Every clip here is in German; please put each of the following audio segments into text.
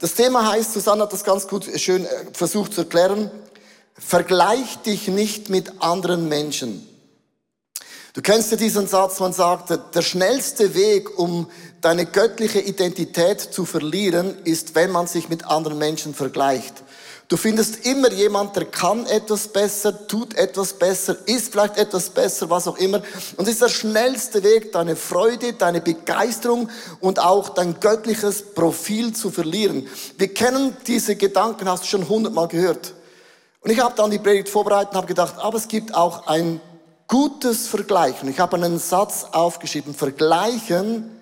Das Thema heißt, Susanne hat das ganz gut schön äh, versucht zu erklären, vergleich dich nicht mit anderen Menschen. Du kennst ja diesen Satz, man sagt, der schnellste Weg, um deine göttliche Identität zu verlieren, ist, wenn man sich mit anderen Menschen vergleicht. Du findest immer jemand, der kann etwas besser, tut etwas besser, ist vielleicht etwas besser, was auch immer. Und es ist der schnellste Weg, deine Freude, deine Begeisterung und auch dein göttliches Profil zu verlieren. Wir kennen diese Gedanken, hast du schon hundertmal gehört. Und ich habe dann die Predigt vorbereitet und habe gedacht, aber es gibt auch ein gutes Vergleichen. Ich habe einen Satz aufgeschrieben. Vergleichen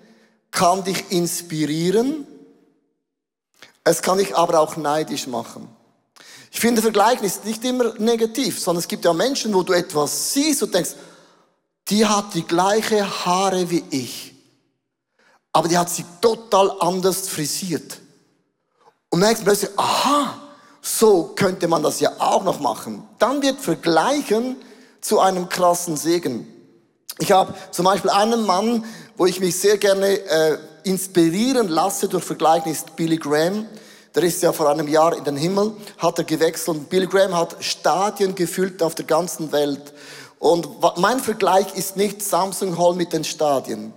kann dich inspirieren, es kann dich aber auch neidisch machen. Ich finde, Vergleichen ist nicht immer negativ, sondern es gibt ja Menschen, wo du etwas siehst und denkst, die hat die gleiche Haare wie ich, aber die hat sie total anders frisiert. Und merkst plötzlich, aha, so könnte man das ja auch noch machen. Dann wird Vergleichen zu einem krassen Segen. Ich habe zum Beispiel einen Mann, wo ich mich sehr gerne äh, inspirieren lasse durch Vergleichen, ist Billy Graham. Der ist ja vor einem Jahr in den Himmel, hat er gewechselt und Billy Graham hat Stadien gefüllt auf der ganzen Welt. Und mein Vergleich ist nicht Samsung Hall mit den Stadien,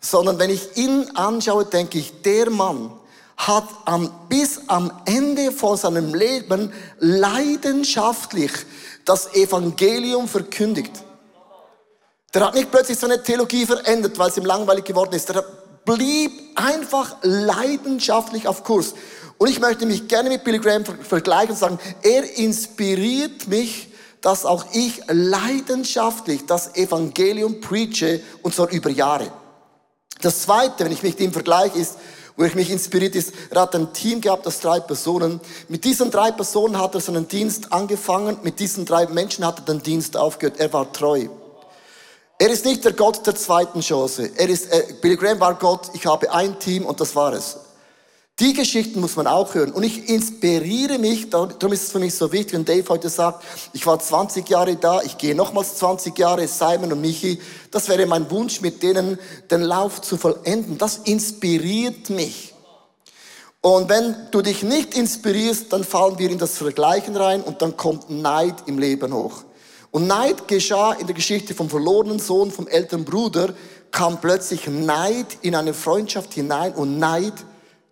sondern wenn ich ihn anschaue, denke ich, der Mann hat am, bis am Ende von seinem Leben leidenschaftlich das Evangelium verkündigt. Der hat nicht plötzlich seine Theologie verändert, weil es ihm langweilig geworden ist. Der blieb einfach leidenschaftlich auf Kurs. Und ich möchte mich gerne mit Billy Graham vergleichen und sagen, er inspiriert mich, dass auch ich leidenschaftlich das Evangelium preache und zwar über Jahre. Das zweite, wenn ich mich ihm vergleiche, ist, wo ich mich inspiriert ist, er hat ein Team gehabt aus drei Personen. Mit diesen drei Personen hat er seinen Dienst angefangen, mit diesen drei Menschen hat er den Dienst aufgehört. Er war treu. Er ist nicht der Gott der zweiten Chance. Er ist, äh, Billy Graham war Gott, ich habe ein Team und das war es. Die Geschichten muss man auch hören. Und ich inspiriere mich, darum ist es für mich so wichtig, wenn Dave heute sagt, ich war 20 Jahre da, ich gehe nochmals 20 Jahre, Simon und Michi. Das wäre mein Wunsch, mit denen den Lauf zu vollenden. Das inspiriert mich. Und wenn du dich nicht inspirierst, dann fallen wir in das Vergleichen rein und dann kommt Neid im Leben hoch. Und Neid geschah in der Geschichte vom verlorenen Sohn, vom älteren Bruder, kam plötzlich Neid in eine Freundschaft hinein und Neid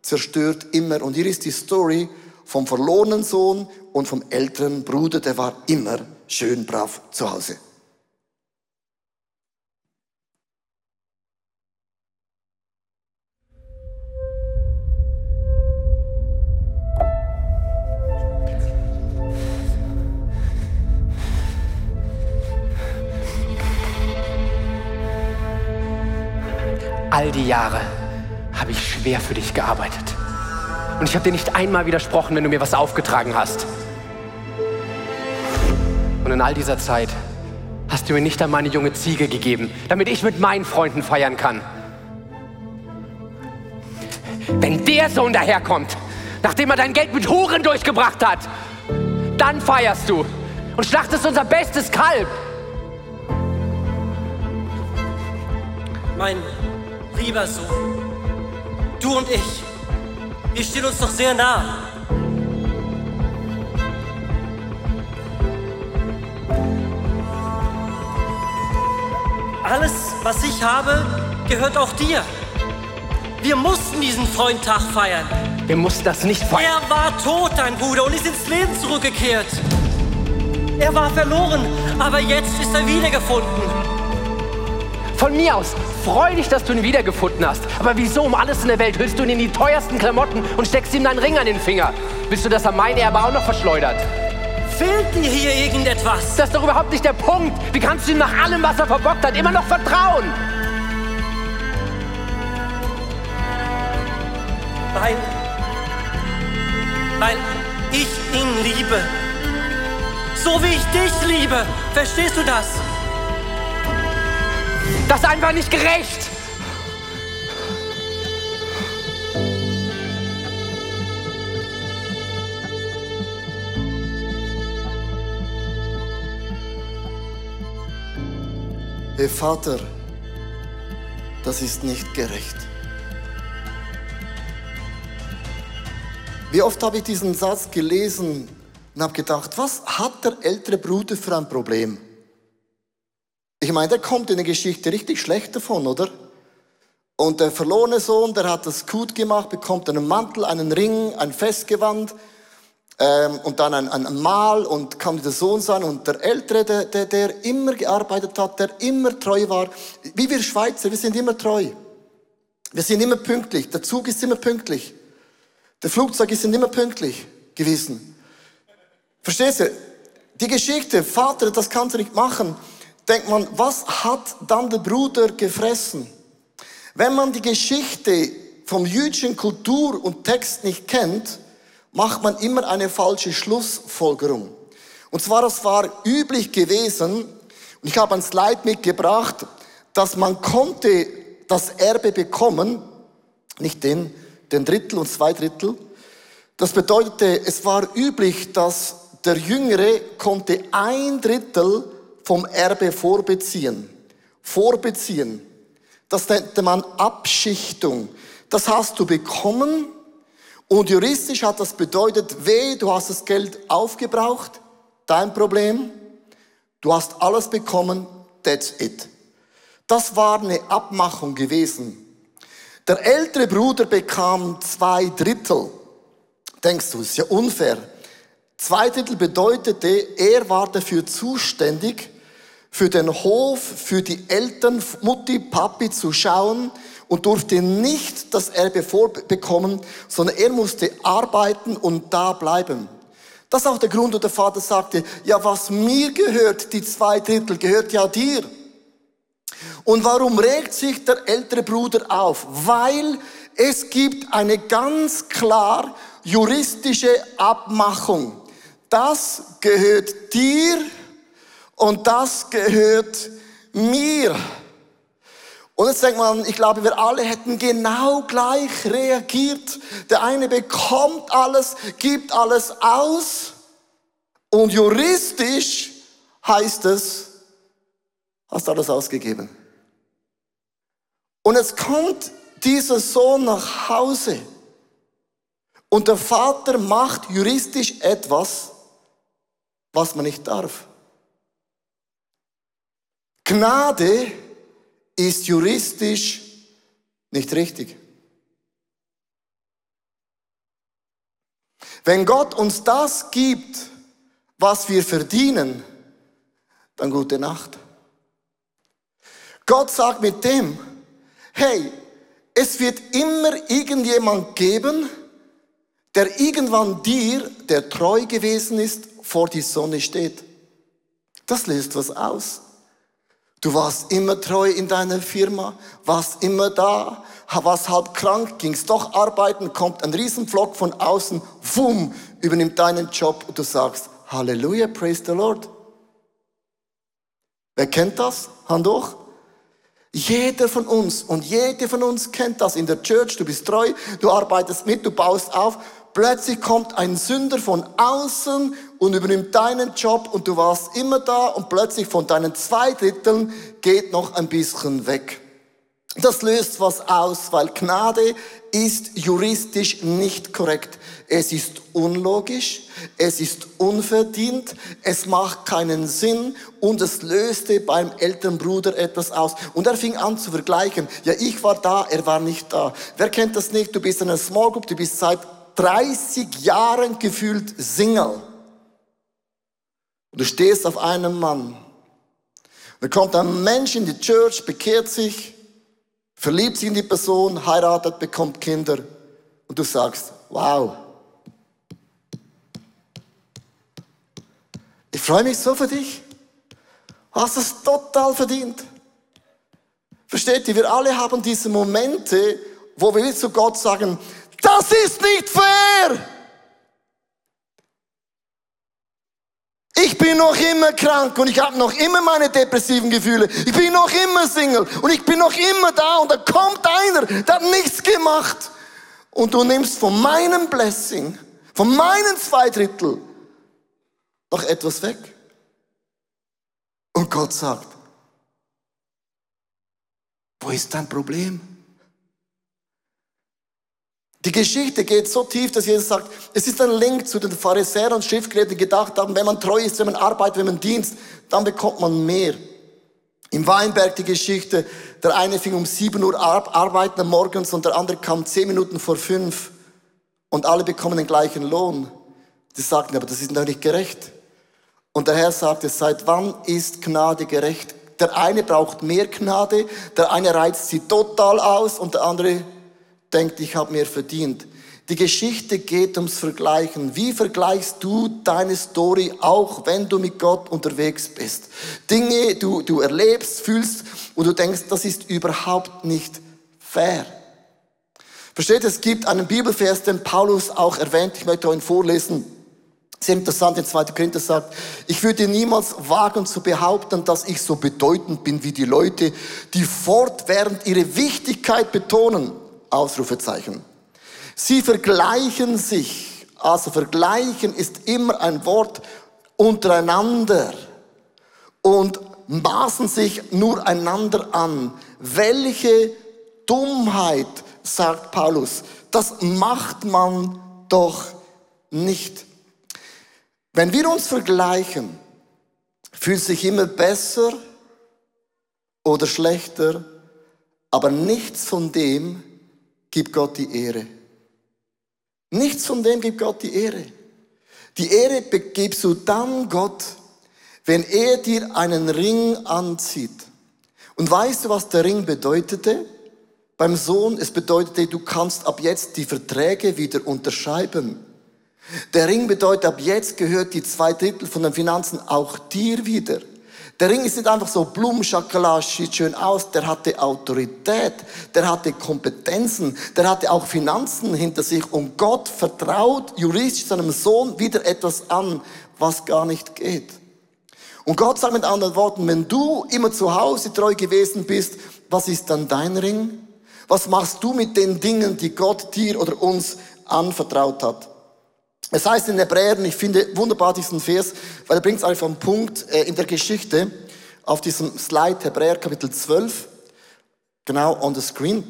zerstört immer. Und hier ist die Story vom verlorenen Sohn und vom älteren Bruder, der war immer schön brav zu Hause. All die Jahre habe ich schwer für dich gearbeitet. Und ich habe dir nicht einmal widersprochen, wenn du mir was aufgetragen hast. Und in all dieser Zeit hast du mir nicht einmal eine junge Ziege gegeben, damit ich mit meinen Freunden feiern kann. Wenn der Sohn daherkommt, nachdem er dein Geld mit Huren durchgebracht hat, dann feierst du und schlachtest unser bestes Kalb. Mein lieber Sohn, Du und ich, wir stehen uns doch sehr nah. Alles, was ich habe, gehört auch dir. Wir mussten diesen Freundtag feiern. Wir mussten das nicht feiern. Er war tot, dein Bruder, und ist ins Leben zurückgekehrt. Er war verloren, aber jetzt ist er wiedergefunden. Von mir aus, freu dich, dass du ihn wiedergefunden hast. Aber wieso um alles in der Welt hüllst du ihn in die teuersten Klamotten und steckst ihm deinen Ring an den Finger? Willst du, dass er mein Erbe auch noch verschleudert? Fehlt dir hier irgendetwas? Das ist doch überhaupt nicht der Punkt. Wie kannst du ihm nach allem, was er verbockt hat, immer noch vertrauen? Weil, weil ich ihn liebe. So wie ich dich liebe. Verstehst du das? Das ist einfach nicht gerecht. Hey Vater, das ist nicht gerecht. Wie oft habe ich diesen Satz gelesen und habe gedacht, was hat der ältere Bruder für ein Problem? Ich meine, der kommt in der Geschichte richtig schlecht davon, oder? Und der verlorene Sohn, der hat das gut gemacht, bekommt einen Mantel, einen Ring, ein Festgewand ähm, und dann ein, ein Mal und kann der Sohn sein. Und der Ältere, der, der, der immer gearbeitet hat, der immer treu war. Wie wir Schweizer, wir sind immer treu. Wir sind immer pünktlich. Der Zug ist immer pünktlich. Der Flugzeug ist immer pünktlich gewesen. Verstehst du? Die Geschichte, Vater, das kannst du nicht machen. Denkt man, was hat dann der Bruder gefressen? Wenn man die Geschichte vom jüdischen Kultur und Text nicht kennt, macht man immer eine falsche Schlussfolgerung. Und zwar, es war üblich gewesen, und ich habe ein Slide mitgebracht, dass man konnte das Erbe bekommen, nicht den, den Drittel und zwei Drittel. Das bedeutete, es war üblich, dass der Jüngere konnte ein Drittel vom Erbe vorbeziehen. Vorbeziehen. Das nannte man Abschichtung. Das hast du bekommen und juristisch hat das bedeutet, weh, du hast das Geld aufgebraucht, dein Problem, du hast alles bekommen, that's it. Das war eine Abmachung gewesen. Der ältere Bruder bekam zwei Drittel. Denkst du, ist ja unfair. Zwei Drittel bedeutete, er war dafür zuständig, für den Hof, für die Eltern, Mutti, Papi zu schauen und durfte nicht das Erbe vorbekommen, sondern er musste arbeiten und da bleiben. Das ist auch der Grund, wo der Vater sagte, ja, was mir gehört, die zwei Drittel, gehört ja dir. Und warum regt sich der ältere Bruder auf? Weil es gibt eine ganz klar juristische Abmachung. Das gehört dir und das gehört mir. Und jetzt denkt man, ich glaube, wir alle hätten genau gleich reagiert. Der eine bekommt alles, gibt alles aus und juristisch heißt es, hast alles ausgegeben. Und jetzt kommt dieser Sohn nach Hause und der Vater macht juristisch etwas, was man nicht darf. Gnade ist juristisch nicht richtig. Wenn Gott uns das gibt, was wir verdienen, dann gute Nacht. Gott sagt mit dem, hey, es wird immer irgendjemand geben, der irgendwann dir, der treu gewesen ist, vor die Sonne steht. Das löst was aus. Du warst immer treu in deiner Firma, warst immer da, warst halb krank, gingst doch arbeiten, kommt ein Riesenflock von außen, wumm, übernimmt deinen Job und du sagst, Halleluja, praise the Lord. Wer kennt das? Hand hoch. Jeder von uns und jede von uns kennt das in der Church. Du bist treu, du arbeitest mit, du baust auf. Plötzlich kommt ein Sünder von außen und übernimmt deinen Job und du warst immer da und plötzlich von deinen zwei Dritteln geht noch ein bisschen weg. Das löst was aus, weil Gnade ist juristisch nicht korrekt. Es ist unlogisch, es ist unverdient, es macht keinen Sinn und es löste beim älteren Bruder etwas aus. Und er fing an zu vergleichen. Ja, ich war da, er war nicht da. Wer kennt das nicht? Du bist in einer Small Group, du bist seit 30 Jahren gefühlt Single. Du stehst auf einem Mann. Da kommt ein Mensch in die Church, bekehrt sich, verliebt sich in die Person, heiratet, bekommt Kinder. Und du sagst, wow. Ich freue mich so für dich. Hast es total verdient. Versteht ihr, wir alle haben diese Momente, wo wir zu Gott sagen, das ist nicht fair. Ich bin noch immer krank und ich habe noch immer meine depressiven Gefühle. Ich bin noch immer Single und ich bin noch immer da und da kommt einer, der hat nichts gemacht. Und du nimmst von meinem Blessing, von meinen zwei Drittel noch etwas weg. Und Gott sagt, wo ist dein Problem? Die Geschichte geht so tief, dass Jesus sagt, es ist ein Link zu den Pharisäern und Schriftgelehrten, die gedacht haben, wenn man treu ist, wenn man arbeitet, wenn man dienst, dann bekommt man mehr. Im Weinberg die Geschichte, der eine fing um 7 Uhr arbeiten morgens und der andere kam 10 Minuten vor 5 und alle bekommen den gleichen Lohn. Die sagten, aber das ist doch nicht gerecht. Und der Herr sagte, seit wann ist Gnade gerecht? Der eine braucht mehr Gnade, der eine reizt sie total aus und der andere denkt, ich habe mehr verdient. Die Geschichte geht ums Vergleichen. Wie vergleichst du deine Story auch, wenn du mit Gott unterwegs bist? Dinge, du, du erlebst, fühlst und du denkst, das ist überhaupt nicht fair. Versteht, es gibt einen Bibelvers, den Paulus auch erwähnt. Ich möchte euch vorlesen. Sehr interessant, in 2. Korinther sagt, ich würde niemals wagen zu behaupten, dass ich so bedeutend bin wie die Leute, die fortwährend ihre Wichtigkeit betonen. Ausrufezeichen. Sie vergleichen sich. Also vergleichen ist immer ein Wort untereinander und maßen sich nur einander an. Welche Dummheit, sagt Paulus, das macht man doch nicht. Wenn wir uns vergleichen, fühlt sich immer besser oder schlechter, aber nichts von dem gibt Gott die Ehre. Nichts von dem gibt Gott die Ehre. Die Ehre gibst du dann Gott, wenn er dir einen Ring anzieht. Und weißt du, was der Ring bedeutete? Beim Sohn, es bedeutete, du kannst ab jetzt die Verträge wieder unterschreiben. Der Ring bedeutet, ab jetzt gehört die zwei Drittel von den Finanzen auch dir wieder. Der Ring ist nicht einfach so Blumenschakala, sieht schön aus. Der hatte Autorität, der hatte Kompetenzen, der hatte auch Finanzen hinter sich. Und Gott vertraut juristisch seinem Sohn wieder etwas an, was gar nicht geht. Und Gott sagt mit anderen Worten, wenn du immer zu Hause treu gewesen bist, was ist dann dein Ring? Was machst du mit den Dingen, die Gott dir oder uns anvertraut hat? Es heißt in Hebräern, ich finde wunderbar diesen Vers, weil er bringt es einfach den Punkt äh, in der Geschichte, auf diesem Slide, Hebräer Kapitel 12, genau on the screen.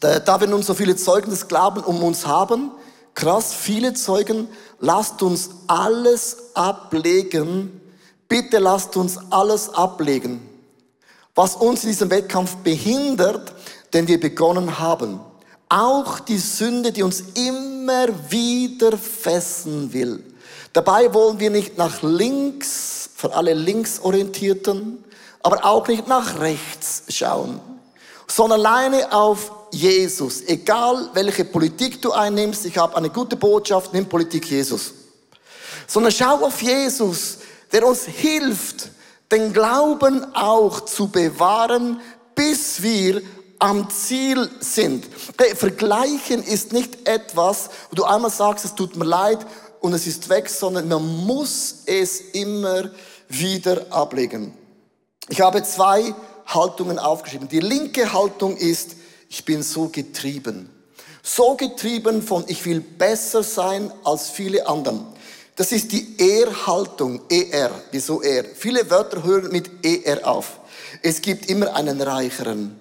Da, da wir nun so viele Zeugen des Glaubens um uns haben, krass, viele Zeugen, lasst uns alles ablegen, bitte lasst uns alles ablegen, was uns in diesem Wettkampf behindert, den wir begonnen haben. Auch die Sünde, die uns immer wieder fessen will. Dabei wollen wir nicht nach links, für alle Linksorientierten, aber auch nicht nach rechts schauen, sondern alleine auf Jesus. Egal welche Politik du einnimmst, ich habe eine gute Botschaft, nimm Politik Jesus. Sondern schau auf Jesus, der uns hilft, den Glauben auch zu bewahren, bis wir am Ziel sind. Okay, vergleichen ist nicht etwas, wo du einmal sagst, es tut mir leid und es ist weg, sondern man muss es immer wieder ablegen. Ich habe zwei Haltungen aufgeschrieben. Die linke Haltung ist, ich bin so getrieben. So getrieben von, ich will besser sein als viele anderen. Das ist die Er-Haltung, ER. Wieso er? Viele Wörter hören mit ER auf. Es gibt immer einen Reicheren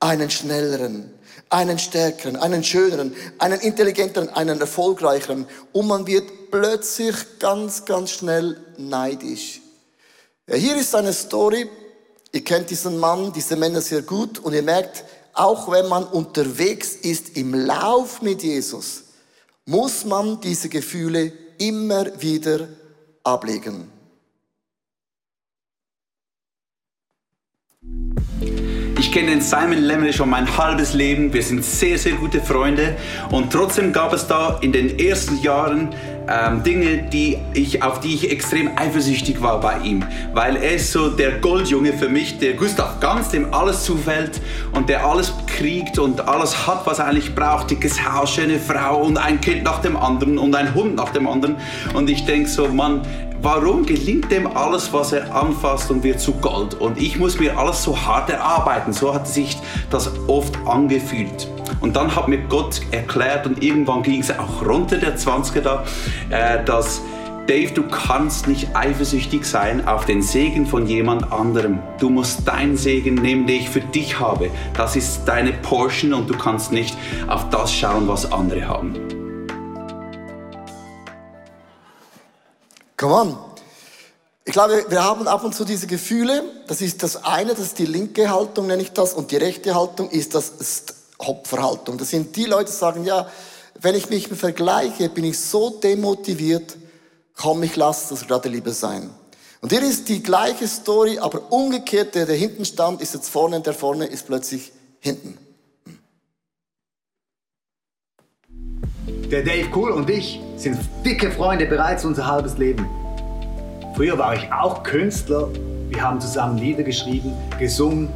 einen schnelleren, einen stärkeren, einen schöneren, einen intelligenteren, einen erfolgreicheren. Und man wird plötzlich ganz, ganz schnell neidisch. Ja, hier ist eine Story. Ihr kennt diesen Mann, diese Männer sehr gut und ihr merkt, auch wenn man unterwegs ist im Lauf mit Jesus, muss man diese Gefühle immer wieder ablegen. Ich kenne den Simon Lemley schon mein halbes Leben. Wir sind sehr, sehr gute Freunde. Und trotzdem gab es da in den ersten Jahren ähm, Dinge, die ich, auf die ich extrem eifersüchtig war bei ihm. Weil er ist so der Goldjunge für mich, der Gustav Ganz, dem alles zufällt und der alles kriegt und alles hat, was er eigentlich braucht. Dickes Haus, schöne Frau und ein Kind nach dem anderen und ein Hund nach dem anderen. Und ich denke so, Mann, warum gelingt dem alles, was er anfasst und wird zu Gold? Und ich muss mir alles so hart erarbeiten. So hat sich das oft angefühlt. Und dann hat mir Gott erklärt und irgendwann ging es auch runter der 20er da, äh, dass Dave, du kannst nicht eifersüchtig sein auf den Segen von jemand anderem. Du musst deinen Segen nehmen, den ich für dich habe. Das ist deine Portion und du kannst nicht auf das schauen, was andere haben. Come on. Ich glaube, wir haben ab und zu diese Gefühle. Das ist das eine, das ist die linke Haltung, nenne ich das. Und die rechte Haltung ist das Opferhaltung. Das sind die Leute, die sagen, ja, wenn ich mich vergleiche, bin ich so demotiviert, komm, ich lasse das gerade lieber sein. Und hier ist die gleiche Story, aber umgekehrt, der, der hinten stand, ist jetzt vorne, der vorne ist plötzlich hinten. Der Dave Cool und ich sind dicke Freunde bereits unser halbes Leben. Früher war ich auch Künstler. Wir haben zusammen Lieder geschrieben, gesungen.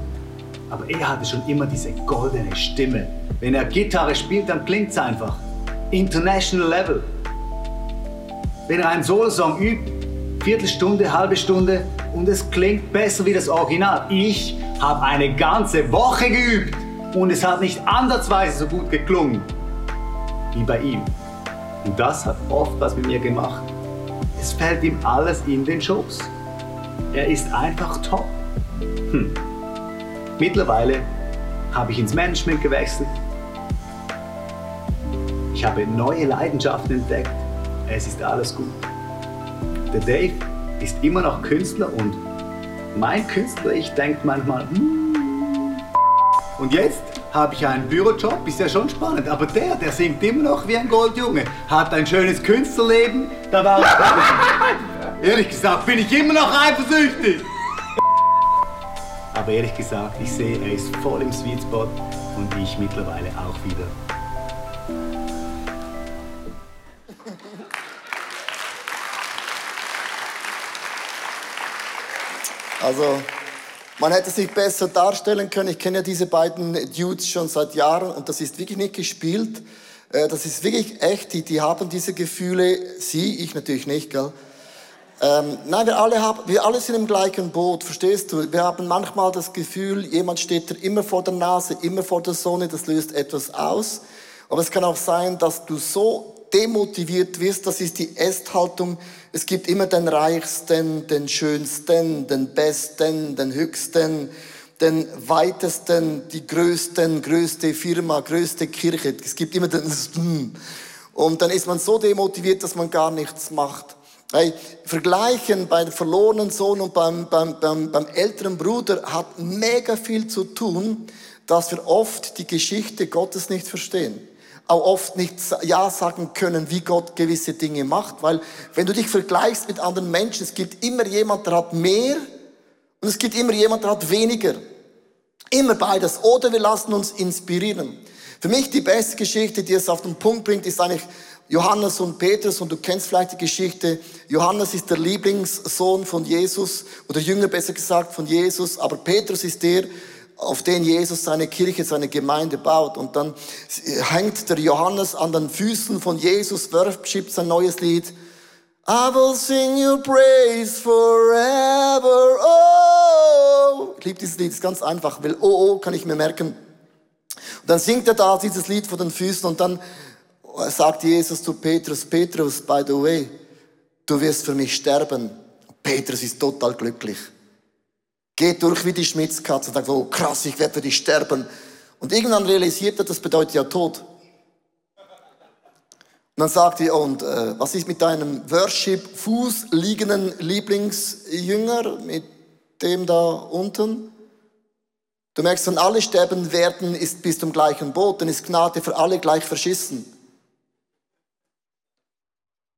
Aber er hatte schon immer diese goldene Stimme. Wenn er Gitarre spielt, dann klingt es einfach. International Level. Wenn er einen Solo-Song übt, Viertelstunde, halbe Stunde und es klingt besser wie das Original. Ich habe eine ganze Woche geübt und es hat nicht ansatzweise so gut geklungen wie bei ihm. Und das hat oft was mit mir gemacht. Es fällt ihm alles in den Schoß. Er ist einfach top. Hm. Mittlerweile habe ich ins Management gewechselt. Ich habe neue Leidenschaften entdeckt es ist alles gut. Der Dave ist immer noch Künstler und mein Künstler, ich denke manchmal, mm. und jetzt habe ich einen Bürojob, ist ja schon spannend, aber der, der singt immer noch wie ein Goldjunge, hat ein schönes Künstlerleben, da war ich, ehrlich gesagt, bin ich immer noch eifersüchtig. Aber ehrlich gesagt, ich sehe, er ist voll im Sweet Spot und ich mittlerweile auch wieder. Also, man hätte sich besser darstellen können. Ich kenne ja diese beiden Dudes schon seit Jahren und das ist wirklich nicht gespielt. Äh, das ist wirklich echt. Die, die haben diese Gefühle. Sie, ich natürlich nicht, gell? Ähm, nein, wir alle, haben, wir alle sind im gleichen Boot, verstehst du? Wir haben manchmal das Gefühl, jemand steht dir immer vor der Nase, immer vor der Sonne, das löst etwas aus. Aber es kann auch sein, dass du so demotiviert wirst, das ist die Esthaltung, es gibt immer den Reichsten, den Schönsten, den Besten, den Höchsten, den Weitesten, die Größten, größte Firma, größte Kirche. Es gibt immer den und dann ist man so demotiviert, dass man gar nichts macht. Hey, Vergleichen beim verlorenen Sohn und beim, beim, beim, beim älteren Bruder hat mega viel zu tun, dass wir oft die Geschichte Gottes nicht verstehen auch oft nicht Ja sagen können, wie Gott gewisse Dinge macht, weil wenn du dich vergleichst mit anderen Menschen, es gibt immer jemand, der hat mehr und es gibt immer jemand, der hat weniger. Immer beides. Oder wir lassen uns inspirieren. Für mich die beste Geschichte, die es auf den Punkt bringt, ist eigentlich Johannes und Petrus und du kennst vielleicht die Geschichte. Johannes ist der Lieblingssohn von Jesus oder Jünger besser gesagt von Jesus, aber Petrus ist der, auf den Jesus seine Kirche, seine Gemeinde baut. Und dann hängt der Johannes an den Füßen von Jesus, worship sein neues Lied. I will sing your praise forever. Oh! Ich liebe dieses Lied, ist ganz einfach, weil oh, oh kann ich mir merken. Und dann singt er da dieses Lied vor den Füßen und dann sagt Jesus zu Petrus, Petrus, by the way, du wirst für mich sterben. Petrus ist total glücklich geht durch wie die Schmitzkatze und sagt, oh krass, ich werde für dich sterben. Und irgendwann realisiert er, das bedeutet ja Tod. Und dann sagt er, und äh, was ist mit deinem Worship-Fuß liegenden Lieblingsjünger, mit dem da unten? Du merkst, wenn alle sterben werden, ist, bist du im gleichen Boot, dann ist Gnade für alle gleich verschissen.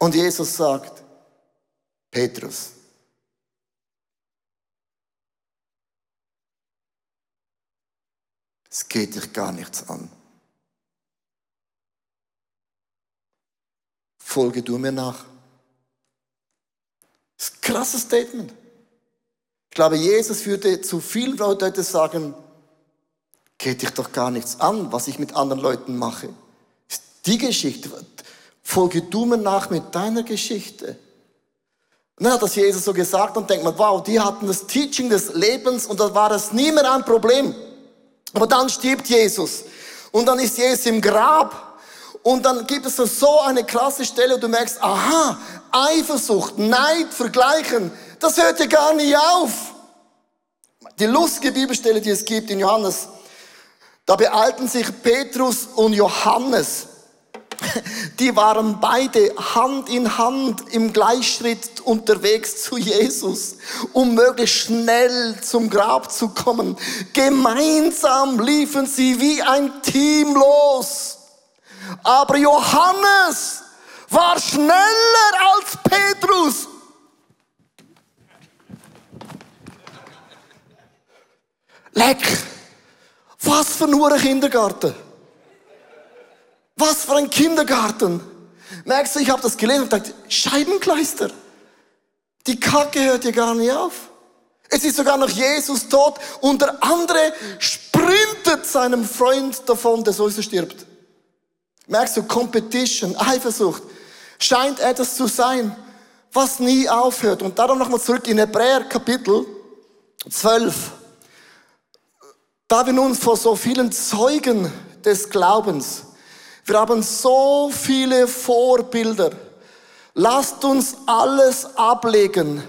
Und Jesus sagt, Petrus, Es geht dich gar nichts an. Folge du mir nach. Das ist ein krasses Statement. Ich glaube, Jesus würde zu vielen Leuten sagen, geht dich doch gar nichts an, was ich mit anderen Leuten mache. Das ist die Geschichte. Folge du mir nach mit deiner Geschichte. Und dann hat das Jesus so gesagt und denkt man, wow, die hatten das Teaching des Lebens und da war das nie mehr ein Problem. Aber dann stirbt Jesus. Und dann ist Jesus im Grab. Und dann gibt es so eine krasse Stelle, und du merkst, aha, Eifersucht, Neid, Vergleichen, das hört ja gar nicht auf. Die lustige Bibelstelle, die es gibt in Johannes, da beeilten sich Petrus und Johannes. Die waren beide Hand in Hand im Gleichschritt unterwegs zu Jesus, um möglichst schnell zum Grab zu kommen. Gemeinsam liefen sie wie ein Team los. Aber Johannes war schneller als Petrus. Leck! Was für ein Kindergarten! Was für ein Kindergarten! Merkst du, ich habe das gelesen und dachte, Scheibenkleister. Die Kacke hört hier gar nicht auf. Es ist sogar noch Jesus tot und der andere sprintet seinem Freund davon, der sowieso stirbt. Merkst du, Competition, Eifersucht, scheint etwas zu sein, was nie aufhört. Und darum nochmal zurück in Hebräer Kapitel 12. Da wir nun vor so vielen Zeugen des Glaubens, wir haben so viele Vorbilder, lasst uns alles ablegen,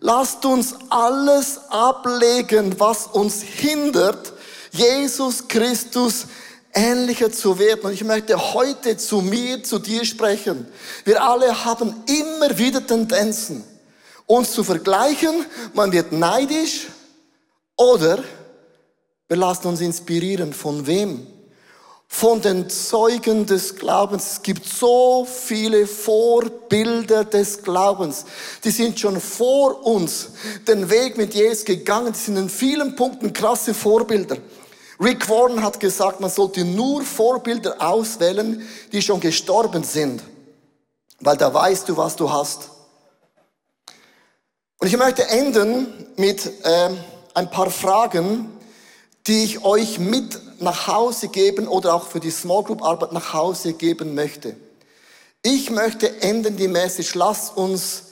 lasst uns alles ablegen, was uns hindert, Jesus Christus ähnlicher zu werden. Und ich möchte heute zu mir, zu dir sprechen. Wir alle haben immer wieder Tendenzen, uns zu vergleichen. Man wird neidisch oder wir lassen uns inspirieren. Von wem? Von den Zeugen des Glaubens. Es gibt so viele Vorbilder des Glaubens. Die sind schon vor uns den Weg mit Jesus gegangen. Die sind in vielen Punkten krasse Vorbilder. Rick Warren hat gesagt, man sollte nur Vorbilder auswählen, die schon gestorben sind. Weil da weißt du, was du hast. Und ich möchte enden mit äh, ein paar Fragen, die ich euch mit nach Hause geben oder auch für die Small Group Arbeit nach Hause geben möchte. Ich möchte enden die Message, lass uns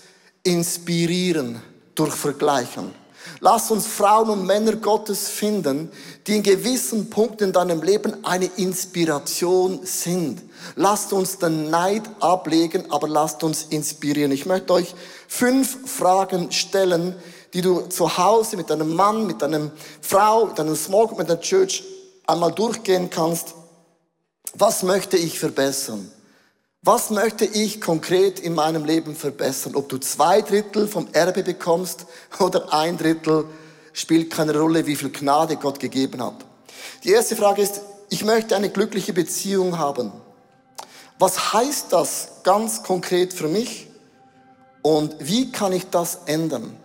inspirieren durch Vergleichen. Lass uns Frauen und Männer Gottes finden, die in gewissen Punkten in deinem Leben eine Inspiration sind. Lasst uns den Neid ablegen, aber lasst uns inspirieren. Ich möchte euch fünf Fragen stellen, die du zu Hause mit deinem Mann, mit deiner Frau, mit deinem Small mit der Church einmal durchgehen kannst. Was möchte ich verbessern? Was möchte ich konkret in meinem Leben verbessern? Ob du zwei Drittel vom Erbe bekommst oder ein Drittel, spielt keine Rolle, wie viel Gnade Gott gegeben hat. Die erste Frage ist, ich möchte eine glückliche Beziehung haben. Was heißt das ganz konkret für mich? Und wie kann ich das ändern?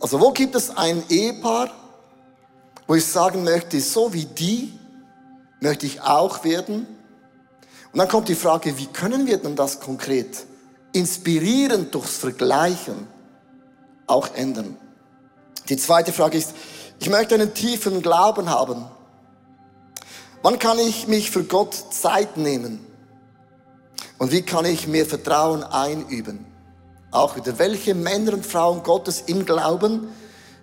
Also wo gibt es ein Ehepaar, wo ich sagen möchte, so wie die möchte ich auch werden? Und dann kommt die Frage, wie können wir denn das konkret inspirierend durchs Vergleichen auch ändern? Die zweite Frage ist, ich möchte einen tiefen Glauben haben. Wann kann ich mich für Gott Zeit nehmen? Und wie kann ich mehr Vertrauen einüben? Auch wieder, welche Männer und Frauen Gottes im Glauben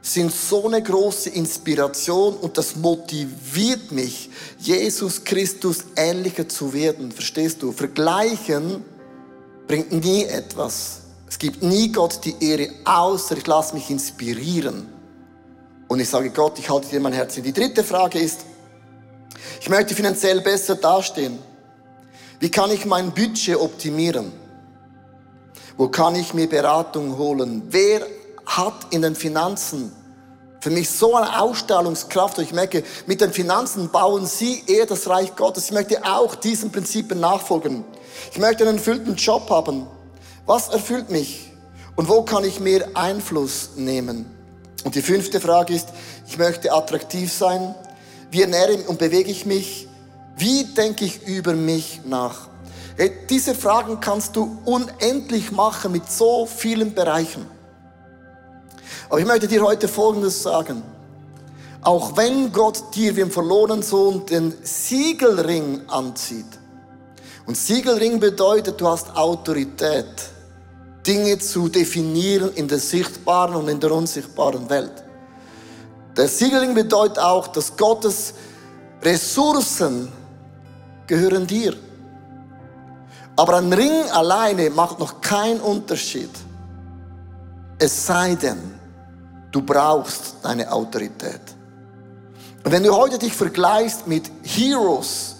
sind so eine große Inspiration und das motiviert mich, Jesus Christus ähnlicher zu werden. Verstehst du? Vergleichen bringt nie etwas. Es gibt nie Gott die Ehre, außer ich lasse mich inspirieren. Und ich sage Gott, ich halte dir mein Herz. Die dritte Frage ist, ich möchte finanziell besser dastehen. Wie kann ich mein Budget optimieren? Wo kann ich mir Beratung holen? Wer hat in den Finanzen für mich so eine Ausstrahlungskraft. Und ich merke, mit den Finanzen bauen Sie eher das Reich Gottes. Ich möchte auch diesen Prinzipien nachfolgen. Ich möchte einen erfüllten Job haben. Was erfüllt mich? Und wo kann ich mehr Einfluss nehmen? Und die fünfte Frage ist, ich möchte attraktiv sein. Wie ernähre und bewege ich mich? Wie denke ich über mich nach? Hey, diese Fragen kannst du unendlich machen mit so vielen Bereichen. Aber ich möchte dir heute Folgendes sagen. Auch wenn Gott dir wie im verlorenen Sohn den Siegelring anzieht, und Siegelring bedeutet, du hast Autorität, Dinge zu definieren in der sichtbaren und in der unsichtbaren Welt. Der Siegelring bedeutet auch, dass Gottes Ressourcen gehören dir. Aber ein Ring alleine macht noch keinen Unterschied. Es sei denn, du brauchst deine Autorität. Und wenn du heute dich vergleichst mit Heroes,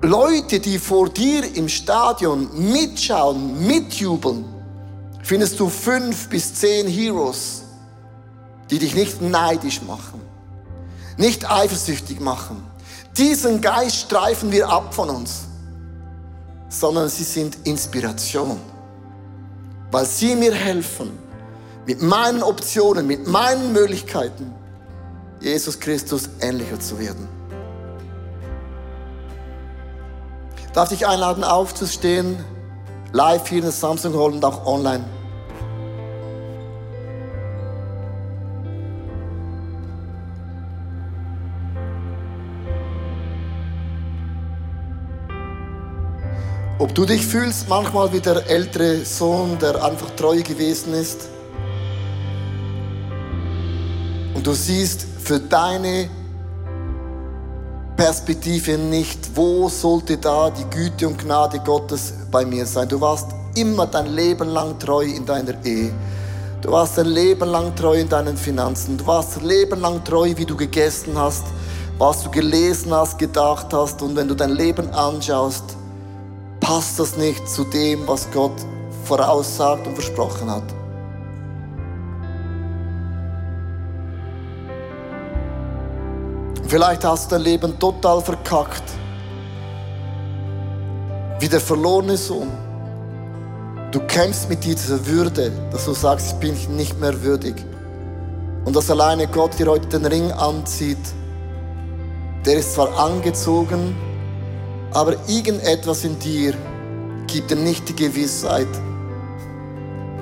Leute, die vor dir im Stadion mitschauen, mitjubeln, findest du fünf bis zehn Heroes, die dich nicht neidisch machen, nicht eifersüchtig machen. Diesen Geist streifen wir ab von uns, sondern sie sind Inspiration, weil sie mir helfen, mit meinen Optionen, mit meinen Möglichkeiten, Jesus Christus ähnlicher zu werden. Darf ich einladen, aufzustehen, live hier in der Samsung Hall und auch online. Ob du dich fühlst manchmal wie der ältere Sohn, der einfach treu gewesen ist. Und du siehst für deine Perspektive nicht, wo sollte da die Güte und Gnade Gottes bei mir sein. Du warst immer dein Leben lang treu in deiner Ehe. Du warst dein Leben lang treu in deinen Finanzen. Du warst dein Leben lang treu, wie du gegessen hast, was du gelesen hast, gedacht hast. Und wenn du dein Leben anschaust, passt das nicht zu dem, was Gott voraussagt und versprochen hat. Vielleicht hast du dein Leben total verkackt. Wie der verlorene Sohn. Du kämpfst mit dieser Würde, dass du sagst, ich bin nicht mehr würdig. Und dass alleine Gott dir heute den Ring anzieht, der ist zwar angezogen, aber irgendetwas in dir gibt dir nicht die Gewissheit,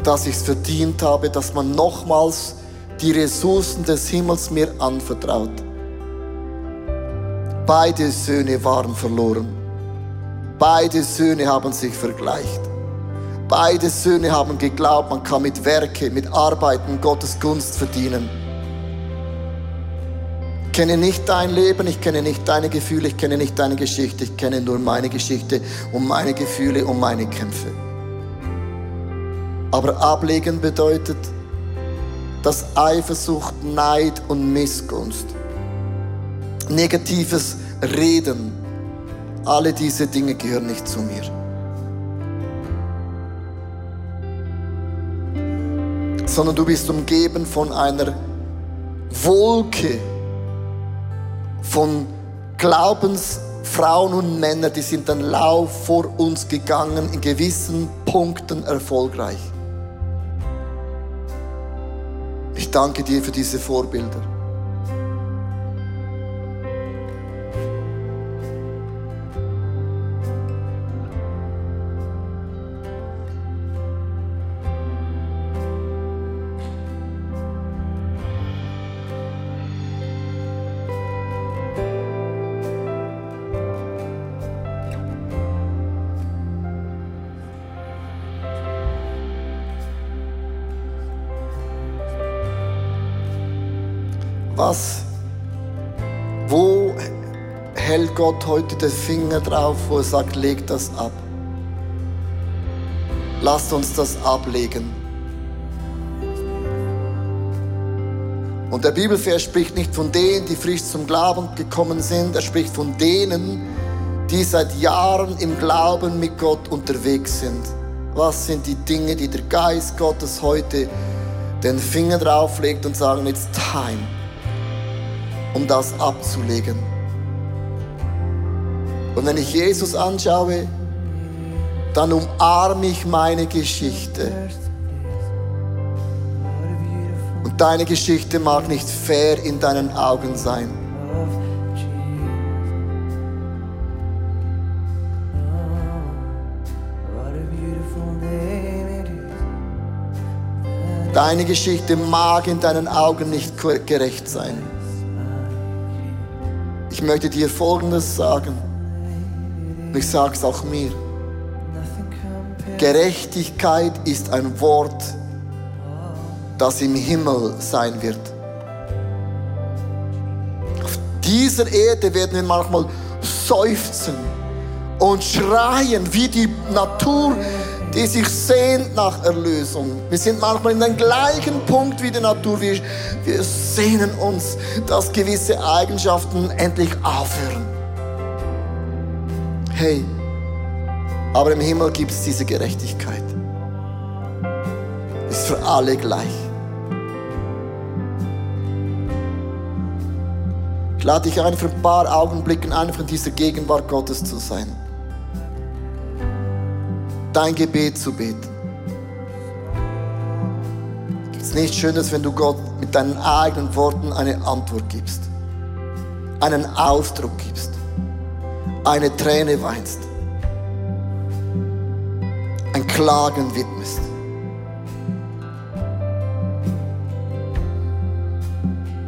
dass ich es verdient habe, dass man nochmals die Ressourcen des Himmels mir anvertraut. Beide Söhne waren verloren. Beide Söhne haben sich vergleicht. Beide Söhne haben geglaubt, man kann mit Werke, mit Arbeiten Gottes Gunst verdienen. Ich kenne nicht dein Leben, ich kenne nicht deine Gefühle, ich kenne nicht deine Geschichte, ich kenne nur meine Geschichte und meine Gefühle und meine Kämpfe. Aber ablegen bedeutet, dass Eifersucht, Neid und Missgunst negatives Reden, alle diese Dinge gehören nicht zu mir. Sondern du bist umgeben von einer Wolke von Glaubensfrauen und Männern, die sind den Lauf vor uns gegangen, in gewissen Punkten erfolgreich. Ich danke dir für diese Vorbilder. Gott heute den Finger drauf, wo er sagt, leg das ab? Lasst uns das ablegen. Und der Bibelvers spricht nicht von denen, die frisch zum Glauben gekommen sind, er spricht von denen, die seit Jahren im Glauben mit Gott unterwegs sind. Was sind die Dinge, die der Geist Gottes heute den Finger drauflegt und sagen, it's time um das abzulegen. Und wenn ich Jesus anschaue, dann umarme ich meine Geschichte. Und deine Geschichte mag nicht fair in deinen Augen sein. Deine Geschichte mag in deinen Augen nicht gerecht sein. Ich möchte dir Folgendes sagen. Und ich sage es auch mir. Gerechtigkeit ist ein Wort, das im Himmel sein wird. Auf dieser Erde werden wir manchmal seufzen und schreien wie die Natur, die sich sehnt nach Erlösung. Wir sind manchmal in dem gleichen Punkt wie die Natur. Wir, wir sehnen uns, dass gewisse Eigenschaften endlich aufhören. Hey, aber im Himmel gibt es diese Gerechtigkeit. Ist für alle gleich. Ich lade dich ein, für ein paar Augenblicken einfach in dieser Gegenwart Gottes zu sein dein Gebet zu beten. Es nichts Schönes, wenn du Gott mit deinen eigenen Worten eine Antwort gibst, einen Ausdruck gibst, eine Träne weinst, ein Klagen widmest.